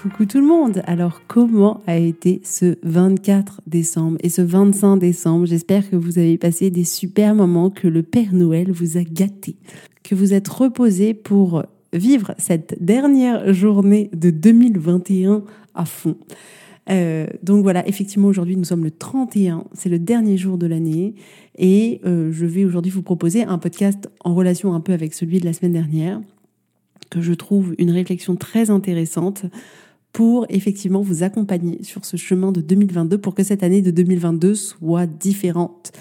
Coucou tout le monde Alors comment a été ce 24 décembre et ce 25 décembre? J'espère que vous avez passé des super moments, que le Père Noël vous a gâté, que vous êtes reposé pour vivre cette dernière journée de 2021 à fond. Euh, donc voilà, effectivement, aujourd'hui, nous sommes le 31, c'est le dernier jour de l'année, et euh, je vais aujourd'hui vous proposer un podcast en relation un peu avec celui de la semaine dernière, que je trouve une réflexion très intéressante pour effectivement vous accompagner sur ce chemin de 2022 pour que cette année de 2022 soit différente.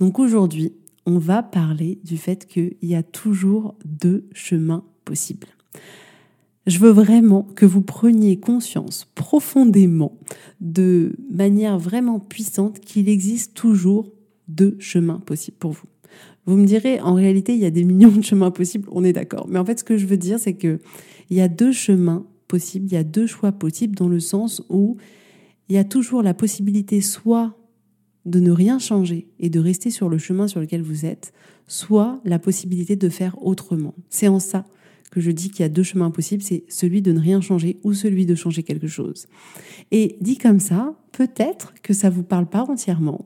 Donc aujourd'hui, on va parler du fait qu'il y a toujours deux chemins possibles. Je veux vraiment que vous preniez conscience profondément, de manière vraiment puissante, qu'il existe toujours deux chemins possibles pour vous. Vous me direz, en réalité, il y a des millions de chemins possibles, on est d'accord. Mais en fait, ce que je veux dire, c'est que il y a deux chemins il y a deux choix possibles dans le sens où il y a toujours la possibilité soit de ne rien changer et de rester sur le chemin sur lequel vous êtes, soit la possibilité de faire autrement. C'est en ça que je dis qu'il y a deux chemins possibles, c'est celui de ne rien changer ou celui de changer quelque chose. Et dit comme ça, peut-être que ça vous parle pas entièrement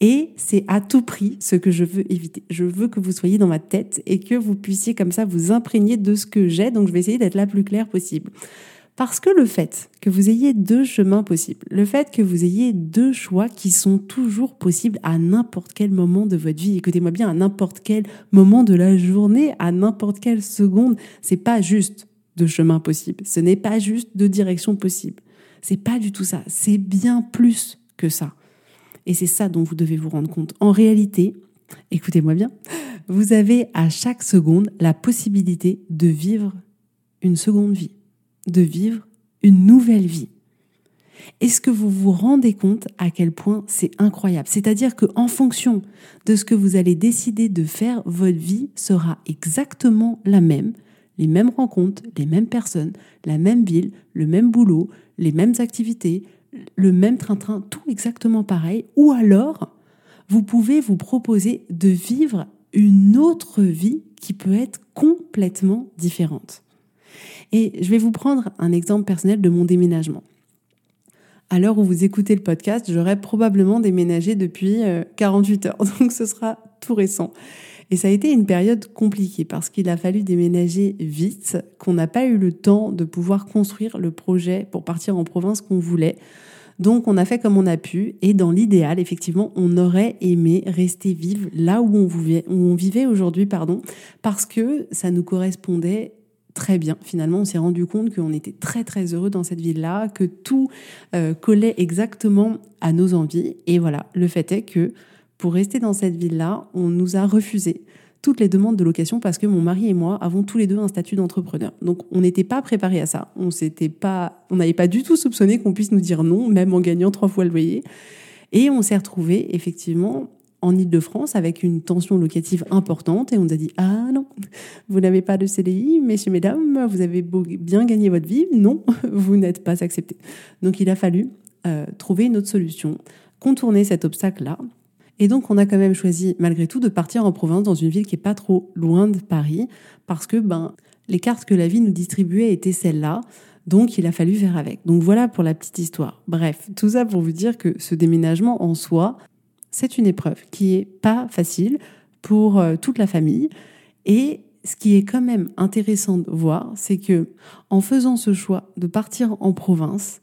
et c'est à tout prix ce que je veux éviter. Je veux que vous soyez dans ma tête et que vous puissiez comme ça vous imprégner de ce que j'ai. Donc je vais essayer d'être la plus claire possible. Parce que le fait que vous ayez deux chemins possibles, le fait que vous ayez deux choix qui sont toujours possibles à n'importe quel moment de votre vie, écoutez-moi bien, à n'importe quel moment de la journée, à n'importe quelle seconde, c'est pas juste deux chemins possibles. Ce n'est pas juste deux directions possibles. C'est pas du tout ça. C'est bien plus que ça. Et c'est ça dont vous devez vous rendre compte. En réalité, écoutez-moi bien, vous avez à chaque seconde la possibilité de vivre une seconde vie, de vivre une nouvelle vie. Est-ce que vous vous rendez compte à quel point c'est incroyable? C'est-à-dire qu'en fonction de ce que vous allez décider de faire, votre vie sera exactement la même. Les mêmes rencontres, les mêmes personnes, la même ville, le même boulot, les mêmes activités, le même train-train, tout exactement pareil, ou alors vous pouvez vous proposer de vivre une autre vie qui peut être complètement différente. Et je vais vous prendre un exemple personnel de mon déménagement. À l'heure où vous écoutez le podcast, j'aurais probablement déménagé depuis 48 euh, heures, donc ce sera tout récent. Et ça a été une période compliquée parce qu'il a fallu déménager vite, qu'on n'a pas eu le temps de pouvoir construire le projet pour partir en province qu'on voulait. Donc on a fait comme on a pu et dans l'idéal, effectivement, on aurait aimé rester vivre là où on vivait, aujourd'hui, pardon, parce que ça nous correspondait très bien. Finalement, on s'est rendu compte qu'on était très très heureux dans cette ville-là, que tout euh, collait exactement à nos envies. Et voilà, le fait est que pour rester dans cette ville-là, on nous a refusé toutes les demandes de location parce que mon mari et moi avons tous les deux un statut d'entrepreneur. Donc on n'était pas préparés à ça. On s'était pas, on n'avait pas du tout soupçonné qu'on puisse nous dire non, même en gagnant trois fois le loyer. Et on s'est retrouvé effectivement en Ile-de-France avec une tension locative importante et on nous a dit ah non, vous n'avez pas de CDI, messieurs mesdames, vous avez bien gagné votre vie, non, vous n'êtes pas accepté. Donc il a fallu euh, trouver une autre solution, contourner cet obstacle-là et donc, on a quand même choisi, malgré tout, de partir en province dans une ville qui est pas trop loin de Paris, parce que ben, les cartes que la vie nous distribuait étaient celles-là. Donc, il a fallu faire avec. Donc, voilà pour la petite histoire. Bref, tout ça pour vous dire que ce déménagement en soi, c'est une épreuve qui est pas facile pour euh, toute la famille. Et ce qui est quand même intéressant de voir, c'est que en faisant ce choix de partir en province,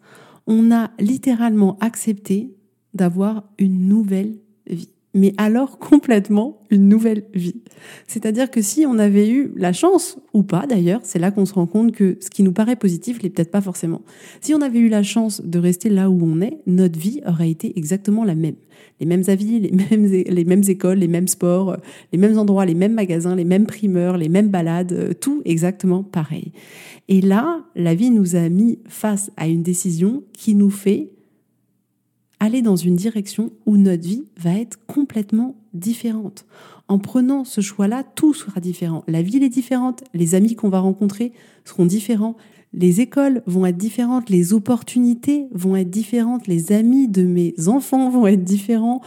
on a littéralement accepté d'avoir une nouvelle vie mais alors complètement une nouvelle vie. C'est-à-dire que si on avait eu la chance, ou pas d'ailleurs, c'est là qu'on se rend compte que ce qui nous paraît positif l'est peut-être pas forcément. Si on avait eu la chance de rester là où on est, notre vie aurait été exactement la même. Les mêmes avis, les mêmes, les mêmes écoles, les mêmes sports, les mêmes endroits, les mêmes magasins, les mêmes primeurs, les mêmes balades, euh, tout exactement pareil. Et là, la vie nous a mis face à une décision qui nous fait aller dans une direction où notre vie va être complètement différente. En prenant ce choix-là, tout sera différent. La ville est différente, les amis qu'on va rencontrer seront différents, les écoles vont être différentes, les opportunités vont être différentes, les amis de mes enfants vont être différents.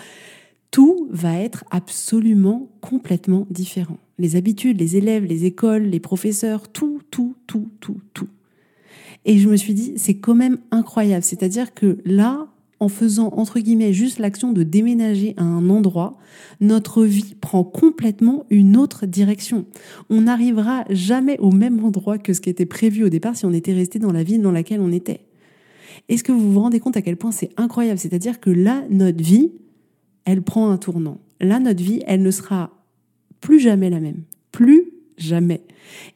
Tout va être absolument complètement différent. Les habitudes, les élèves, les écoles, les professeurs, tout, tout, tout, tout, tout. Et je me suis dit, c'est quand même incroyable. C'est-à-dire que là, en faisant, entre guillemets, juste l'action de déménager à un endroit, notre vie prend complètement une autre direction. On n'arrivera jamais au même endroit que ce qui était prévu au départ si on était resté dans la ville dans laquelle on était. Est-ce que vous vous rendez compte à quel point c'est incroyable? C'est-à-dire que là, notre vie, elle prend un tournant. Là, notre vie, elle ne sera plus jamais la même. Plus jamais.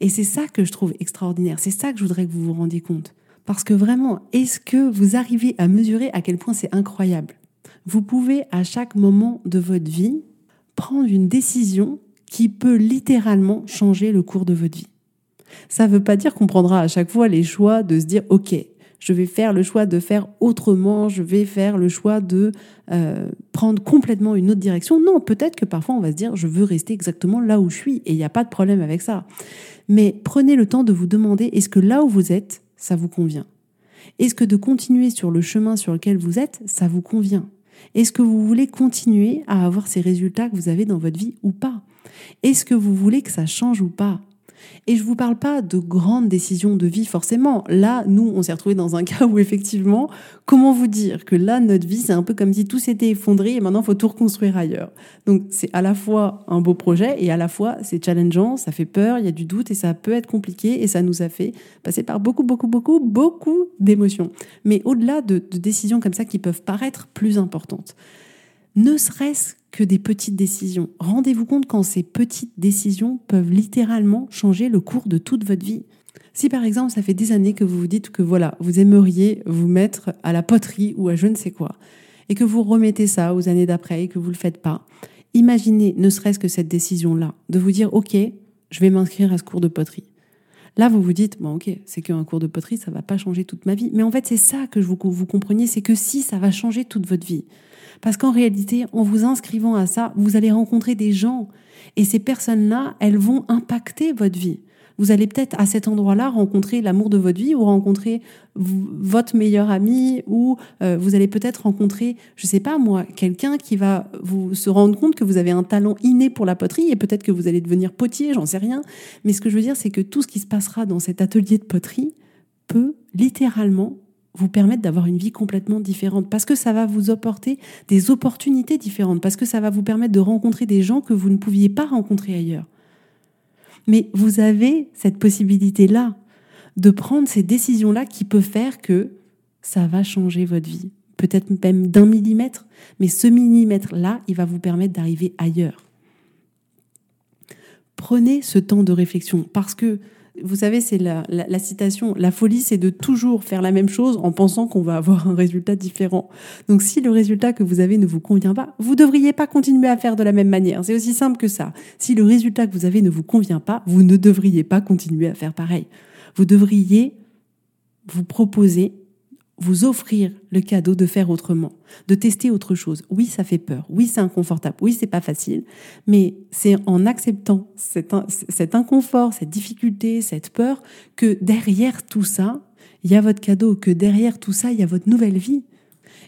Et c'est ça que je trouve extraordinaire. C'est ça que je voudrais que vous vous rendiez compte. Parce que vraiment, est-ce que vous arrivez à mesurer à quel point c'est incroyable? Vous pouvez à chaque moment de votre vie prendre une décision qui peut littéralement changer le cours de votre vie. Ça ne veut pas dire qu'on prendra à chaque fois les choix de se dire, OK, je vais faire le choix de faire autrement, je vais faire le choix de euh, prendre complètement une autre direction. Non, peut-être que parfois on va se dire, je veux rester exactement là où je suis et il n'y a pas de problème avec ça. Mais prenez le temps de vous demander, est-ce que là où vous êtes, ça vous convient. Est-ce que de continuer sur le chemin sur lequel vous êtes, ça vous convient? Est-ce que vous voulez continuer à avoir ces résultats que vous avez dans votre vie ou pas? Est-ce que vous voulez que ça change ou pas? Et je vous parle pas de grandes décisions de vie forcément. Là, nous, on s'est retrouvés dans un cas où effectivement, comment vous dire que là, notre vie, c'est un peu comme si tout s'était effondré et maintenant, faut tout reconstruire ailleurs. Donc, c'est à la fois un beau projet et à la fois, c'est challengeant, ça fait peur, il y a du doute et ça peut être compliqué et ça nous a fait passer par beaucoup, beaucoup, beaucoup, beaucoup d'émotions. Mais au-delà de, de décisions comme ça qui peuvent paraître plus importantes, ne serait-ce que des petites décisions. Rendez-vous compte quand ces petites décisions peuvent littéralement changer le cours de toute votre vie. Si par exemple ça fait des années que vous vous dites que voilà, vous aimeriez vous mettre à la poterie ou à je ne sais quoi, et que vous remettez ça aux années d'après et que vous ne le faites pas, imaginez ne serait-ce que cette décision-là, de vous dire ok, je vais m'inscrire à ce cours de poterie. Là, vous vous dites, bon, ok, c'est qu'un cours de poterie, ça va pas changer toute ma vie. Mais en fait, c'est ça que je vous, vous compreniez, c'est que si, ça va changer toute votre vie. Parce qu'en réalité, en vous inscrivant à ça, vous allez rencontrer des gens. Et ces personnes-là, elles vont impacter votre vie. Vous allez peut-être à cet endroit-là rencontrer l'amour de votre vie ou rencontrer votre meilleur ami ou euh, vous allez peut-être rencontrer, je sais pas moi, quelqu'un qui va vous se rendre compte que vous avez un talent inné pour la poterie et peut-être que vous allez devenir potier, j'en sais rien. Mais ce que je veux dire, c'est que tout ce qui se passera dans cet atelier de poterie peut littéralement vous permettre d'avoir une vie complètement différente, parce que ça va vous apporter des opportunités différentes, parce que ça va vous permettre de rencontrer des gens que vous ne pouviez pas rencontrer ailleurs. Mais vous avez cette possibilité-là de prendre ces décisions-là qui peuvent faire que ça va changer votre vie, peut-être même d'un millimètre, mais ce millimètre-là, il va vous permettre d'arriver ailleurs. Prenez ce temps de réflexion parce que vous savez, c'est la, citation, la folie, c'est de toujours faire la même chose en pensant qu'on va avoir un résultat différent. Donc si le résultat que vous avez ne vous convient pas, vous ne devriez pas continuer à faire de la même manière. C'est aussi simple que ça. Si le résultat que vous avez ne vous convient pas, vous ne devriez pas continuer à faire pareil. Vous devriez vous proposer vous offrir le cadeau de faire autrement, de tester autre chose. Oui, ça fait peur. Oui, c'est inconfortable. Oui, c'est pas facile. Mais c'est en acceptant cet, cet inconfort, cette difficulté, cette peur, que derrière tout ça, il y a votre cadeau, que derrière tout ça, il y a votre nouvelle vie.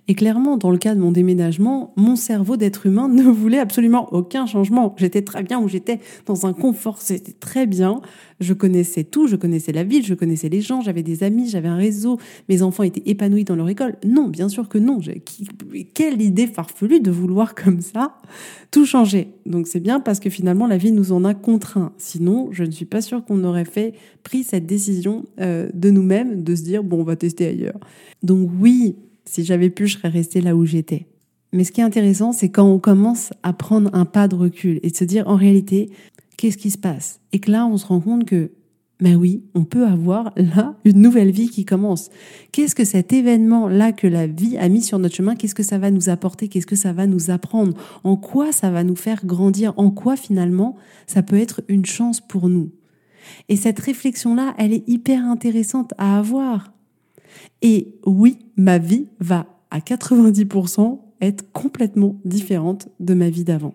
Et clairement, dans le cas de mon déménagement, mon cerveau d'être humain ne voulait absolument aucun changement. J'étais très bien où j'étais, dans un confort, c'était très bien. Je connaissais tout, je connaissais la ville, je connaissais les gens, j'avais des amis, j'avais un réseau, mes enfants étaient épanouis dans leur école. Non, bien sûr que non. Quelle idée farfelue de vouloir comme ça tout changer. Donc c'est bien parce que finalement la vie nous en a contraints. Sinon, je ne suis pas sûre qu'on aurait fait pris cette décision euh, de nous-mêmes de se dire bon, on va tester ailleurs. Donc oui, si j'avais pu, je serais restée là où j'étais. Mais ce qui est intéressant, c'est quand on commence à prendre un pas de recul et de se dire en réalité, qu'est-ce qui se passe? Et que là, on se rend compte que, ben oui, on peut avoir là une nouvelle vie qui commence. Qu'est-ce que cet événement-là que la vie a mis sur notre chemin, qu'est-ce que ça va nous apporter Qu'est-ce que ça va nous apprendre? En quoi ça va nous faire grandir? En quoi finalement ça peut être une chance pour nous? Et cette réflexion-là, elle est hyper intéressante à avoir. Et oui, ma vie va à 90% être complètement différente de ma vie d'avant.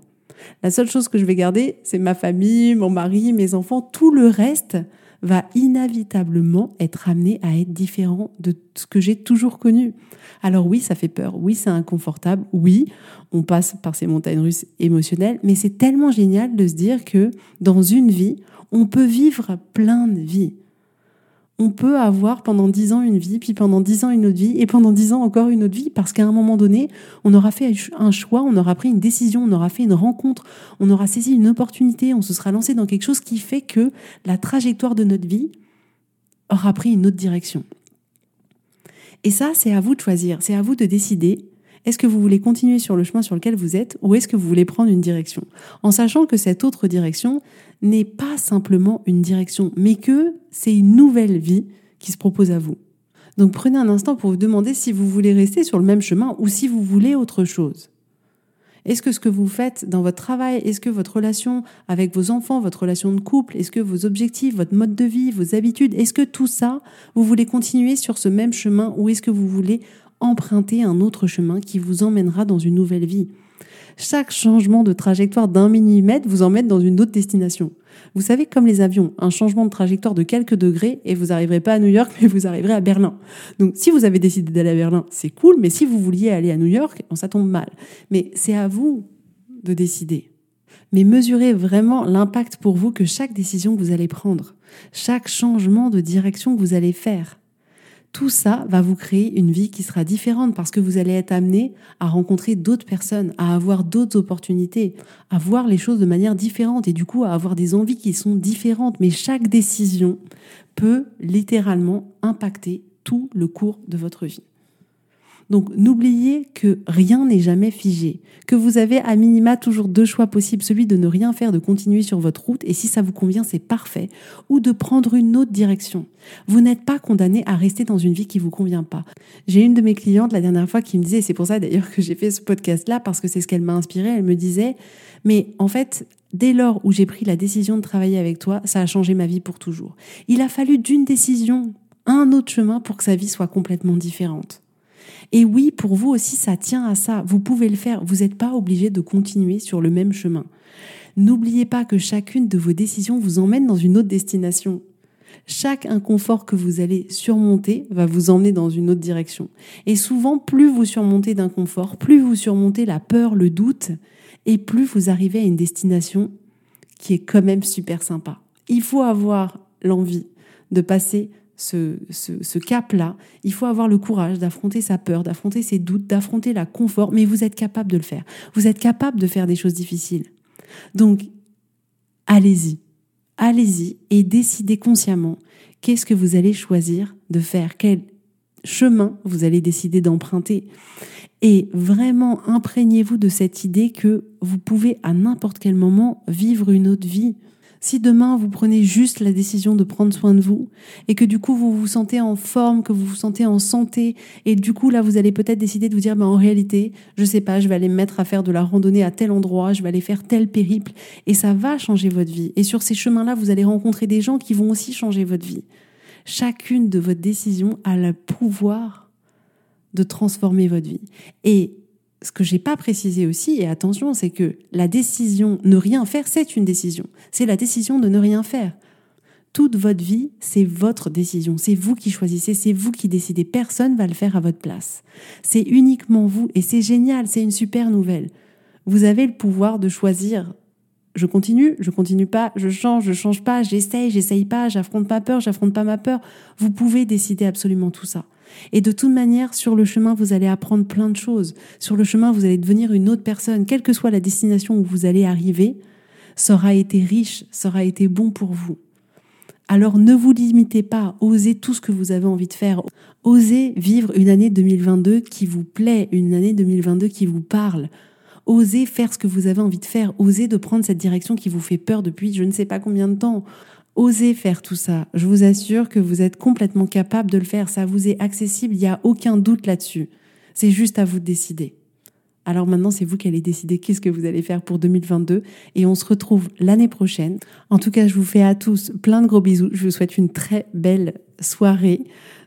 La seule chose que je vais garder, c'est ma famille, mon mari, mes enfants. Tout le reste va inévitablement être amené à être différent de ce que j'ai toujours connu. Alors oui, ça fait peur, oui, c'est inconfortable, oui, on passe par ces montagnes russes émotionnelles, mais c'est tellement génial de se dire que dans une vie, on peut vivre plein de vies on peut avoir pendant dix ans une vie, puis pendant dix ans une autre vie, et pendant dix ans encore une autre vie, parce qu'à un moment donné, on aura fait un choix, on aura pris une décision, on aura fait une rencontre, on aura saisi une opportunité, on se sera lancé dans quelque chose qui fait que la trajectoire de notre vie aura pris une autre direction. Et ça, c'est à vous de choisir, c'est à vous de décider est-ce que vous voulez continuer sur le chemin sur lequel vous êtes ou est-ce que vous voulez prendre une direction? En sachant que cette autre direction n'est pas simplement une direction, mais que c'est une nouvelle vie qui se propose à vous. Donc prenez un instant pour vous demander si vous voulez rester sur le même chemin ou si vous voulez autre chose. Est-ce que ce que vous faites dans votre travail, est-ce que votre relation avec vos enfants, votre relation de couple, est-ce que vos objectifs, votre mode de vie, vos habitudes, est-ce que tout ça, vous voulez continuer sur ce même chemin ou est-ce que vous voulez emprunter un autre chemin qui vous emmènera dans une nouvelle vie? Chaque changement de trajectoire d'un millimètre vous emmène dans une autre destination. Vous savez, comme les avions, un changement de trajectoire de quelques degrés et vous n'arriverez pas à New York, mais vous arriverez à Berlin. Donc, si vous avez décidé d'aller à Berlin, c'est cool, mais si vous vouliez aller à New York, ça tombe mal. Mais c'est à vous de décider. Mais mesurez vraiment l'impact pour vous que chaque décision que vous allez prendre, chaque changement de direction que vous allez faire tout ça va vous créer une vie qui sera différente parce que vous allez être amené à rencontrer d'autres personnes, à avoir d'autres opportunités, à voir les choses de manière différente et du coup à avoir des envies qui sont différentes. Mais chaque décision peut littéralement impacter tout le cours de votre vie. Donc n'oubliez que rien n'est jamais figé, que vous avez à minima toujours deux choix possibles, celui de ne rien faire, de continuer sur votre route, et si ça vous convient, c'est parfait, ou de prendre une autre direction. Vous n'êtes pas condamné à rester dans une vie qui vous convient pas. J'ai une de mes clientes la dernière fois qui me disait, et c'est pour ça d'ailleurs que j'ai fait ce podcast-là, parce que c'est ce qu'elle m'a inspiré, elle me disait, mais en fait, dès lors où j'ai pris la décision de travailler avec toi, ça a changé ma vie pour toujours. Il a fallu d'une décision, un autre chemin pour que sa vie soit complètement différente. Et oui, pour vous aussi, ça tient à ça. Vous pouvez le faire. Vous n'êtes pas obligé de continuer sur le même chemin. N'oubliez pas que chacune de vos décisions vous emmène dans une autre destination. Chaque inconfort que vous allez surmonter va vous emmener dans une autre direction. Et souvent, plus vous surmontez d'inconfort, plus vous surmontez la peur, le doute, et plus vous arrivez à une destination qui est quand même super sympa. Il faut avoir l'envie de passer ce, cap-là, il faut avoir le courage d'affronter sa peur, d'affronter ses doutes, d'affronter la confort, mais vous êtes capable de le faire. Vous êtes capable de faire des choses difficiles. Donc, allez-y, allez-y et décidez consciemment qu'est-ce que vous allez choisir de faire, quel chemin vous allez décider d'emprunter. Et vraiment, imprégnez-vous de cette idée que vous pouvez à n'importe quel moment vivre une autre vie. Si demain vous prenez juste la décision de prendre soin de vous et que du coup vous vous sentez en forme, que vous vous sentez en santé et du coup là vous allez peut-être décider de vous dire bah, en réalité, je sais pas, je vais aller me mettre à faire de la randonnée à tel endroit, je vais aller faire tel périple et ça va changer votre vie. Et sur ces chemins-là, vous allez rencontrer des gens qui vont aussi changer votre vie. Chacune de vos décisions a le pouvoir de transformer votre vie. Et ce que j'ai pas précisé aussi, et attention, c'est que la décision ne rien faire, c'est une décision. C'est la décision de ne rien faire. toute votre vie, c'est votre décision. C'est vous qui choisissez, c'est vous qui décidez. Personne va le faire à votre place. C'est uniquement vous et c'est génial, c'est une super nouvelle. Vous avez le pouvoir de choisir. Je continue, je continue pas, je change, je change pas, j'essaye, j'essaye pas, j'affronte pas peur, j'affronte pas ma peur. Vous pouvez décider absolument tout ça. Et de toute manière, sur le chemin, vous allez apprendre plein de choses. Sur le chemin, vous allez devenir une autre personne. Quelle que soit la destination où vous allez arriver, ça aura été riche, ça aura été bon pour vous. Alors ne vous limitez pas, osez tout ce que vous avez envie de faire. Osez vivre une année 2022 qui vous plaît, une année 2022 qui vous parle. Osez faire ce que vous avez envie de faire. Osez de prendre cette direction qui vous fait peur depuis je ne sais pas combien de temps. Osez faire tout ça. Je vous assure que vous êtes complètement capable de le faire. Ça vous est accessible. Il n'y a aucun doute là-dessus. C'est juste à vous de décider. Alors maintenant, c'est vous qui allez décider qu'est-ce que vous allez faire pour 2022 et on se retrouve l'année prochaine. En tout cas, je vous fais à tous plein de gros bisous. Je vous souhaite une très belle soirée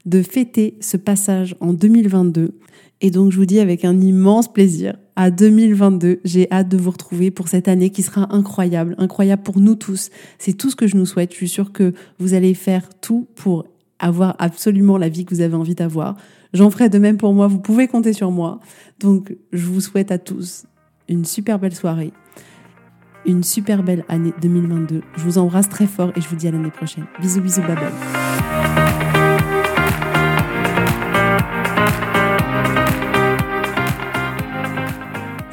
de fêter ce passage en 2022. Et donc, je vous dis avec un immense plaisir à 2022. J'ai hâte de vous retrouver pour cette année qui sera incroyable, incroyable pour nous tous. C'est tout ce que je nous souhaite. Je suis sûre que vous allez faire tout pour avoir absolument la vie que vous avez envie d'avoir. J'en ferai de même pour moi, vous pouvez compter sur moi. Donc je vous souhaite à tous une super belle soirée, une super belle année 2022. Je vous embrasse très fort et je vous dis à l'année prochaine. Bisous bisous, bye.